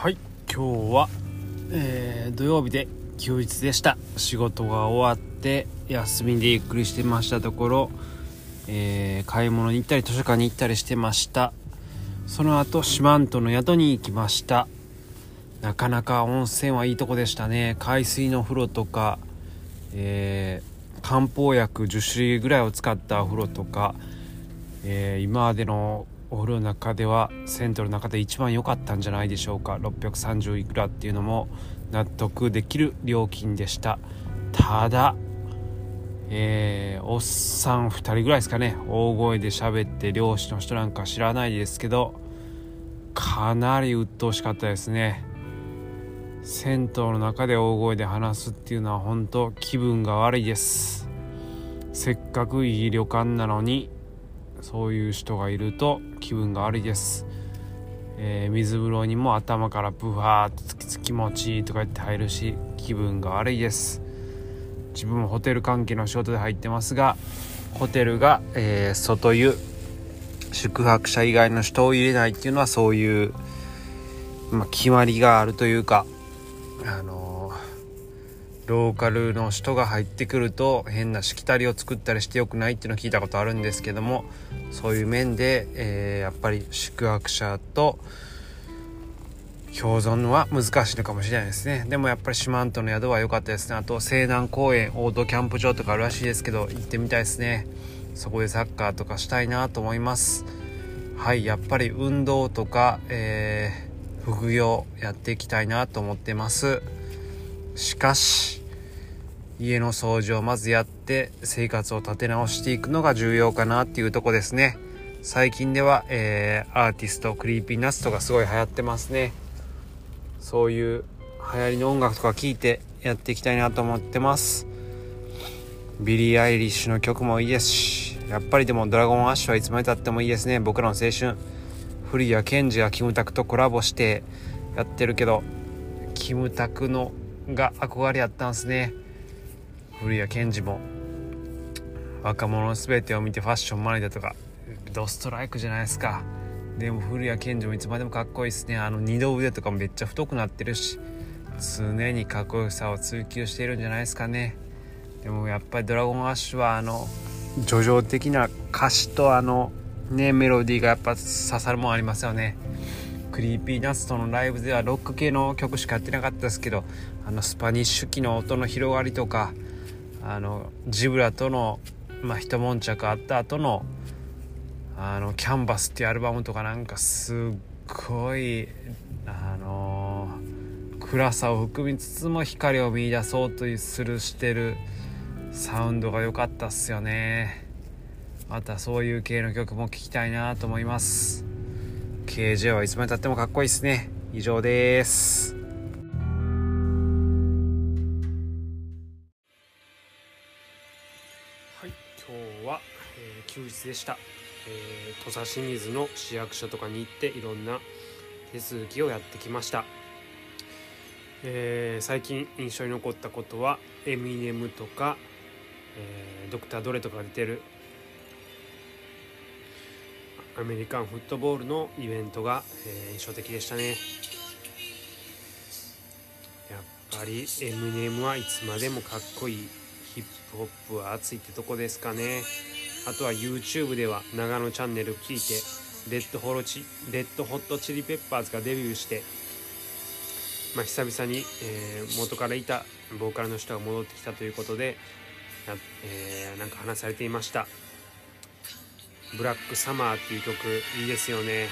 はい今日は、えー、土曜日で休日でした。仕事が終わって休みでゆっくりしてましたところ、えー、買い物に行ったり図書館に行ったりしてました。その後四万十の宿に行きました。なかなか温泉はいいとこでしたね。海水の風呂とか、えー、漢方薬10種類ぐらいを使ったお風呂とか、え、今までのお風呂の中では銭湯の中で一番良かったんじゃないでしょうか。630いくらっていうのも納得できる料金でした。ただえー、おっさん2人ぐらいですかね。大声で喋って漁師の人なんか知らないですけどかなり鬱陶しかったですね。銭湯の中で大声で話すっていうのは本当気分が悪いです。せっかくいい旅館なのにそういう人がいると気分が悪いです、えー、水風呂にも頭からブワーッとつきつ気持ちいいとか言って入るし気分が悪いです。自分もホテル関係の仕事で入ってますがホテルが、えー、外湯宿泊者以外の人を入れないっていうのはそういう、まあ、決まりがあるというかあのローカルの人が入ってくると変なしきたりを作ったりしてよくないっていうのを聞いたことあるんですけどもそういう面で、えー、やっぱり宿泊者と共存は難しいのかもしれないですね。でもやっぱり四万十の宿は良かったですね。あと西南公園オートキャンプ場とかあるらしいですけど行ってみたいですね。そこでサッカーとかしたいなと思います。はいやっぱり運動とか、えー、副業やっていきたいなと思ってます。しかし家の掃除をまずやって生活を立て直していくのが重要かなっていうとこですね。最近では、えー、アーティストクリーピーナッツとかすごい流行ってますね。そういう流行りの音楽とか聴いてやっていきたいなと思ってます。ビリー・アイリッシュの曲もいいですしやっぱりでもドラゴンアッシュはいつまでたってもいいですね。僕らの青春。降谷建志がキムタクとコラボしてやってるけどキムタクのが憧れやったんすね。降谷建志も若者の全てを見てファッション学いだとかドストライクじゃないですか。でも降谷建志もいつまでもかっこいいですね。あの二の腕とかもめっちゃ太くなってるし常にかっこよさを追求しているんじゃないですかね。でもやっぱり「ドラゴンアッシュ」はあの叙情的な歌詞とあのねメロディーがやっぱ刺さるもんありますよね。クリーピーナッツとのライブではロック系の曲しかやってなかったですけどあのスパニッシュ機の音の広がりとかあのジブラとの、まあ、一悶着あった後のあの「キャンバス」っていうアルバムとかなんかすっごいあの暗さを含みつつも光を見出そうとするしてるサウンドが良かったっすよね。またそういう系の曲も聴きたいなと思います。KJ はいつまでたってもかっこいいっすね。以上です。今日は、えー、休日でした、えー、土佐清水の市役所とかに行っていろんな手続きをやってきました、えー、最近印象に残ったことはエミネムとか、えー、ドクター・ドレとかが出てるアメリカンフットボールのイベントが、えー、印象的でしたね。やっぱりエミネムはいつまでもかっこいい。ヒップホップは熱いってとこですかね。あとは YouTube では長野チャンネル聞いてレッドホロチレッドホットチリペッパーズがデビューして、まあ、久々に、えー、元からいたボーカルの人が戻ってきたということでえー、なんか話されていました。ブラックサマーっていう曲いいですよね。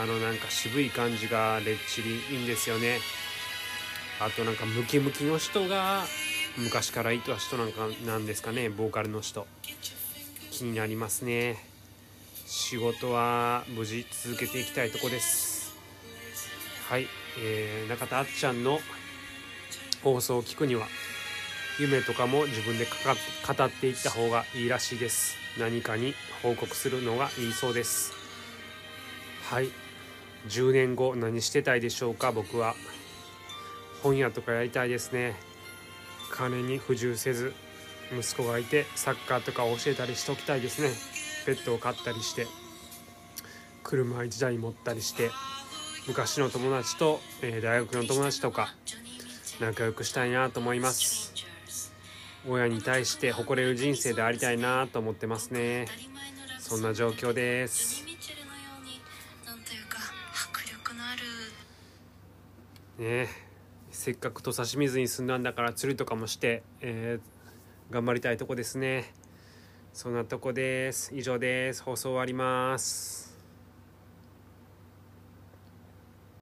あのなんか渋い感じがレッチリいいんですよね。あとなんかムキムキの人が昔からいた人なんかなんですかねボーカルの人。気になりますね。仕事は無事続けていきたいとこです。はい、えー、中田あっちゃんの放送を聞くには夢とかも自分で語っていった方がいいらしいです。何かに報告するのがいいそうです。はい10年後何してたいでしょうか僕は。本屋とかやりたいですね。金に不自由せず息子がいてサッカーとか教えたりしておきたいですね。ペットを飼ったりして車1台持ったりして昔の友達と、えー、大学の友達とか仲良くしたいなと思います。親に対して誇れる人生でありたいなと思ってますね。そんな状況です。ねせっかく土佐清水に住んだんだから釣りとかもして、えー、頑張りたいとこですね。そんなとこです。以上です。放送終わります。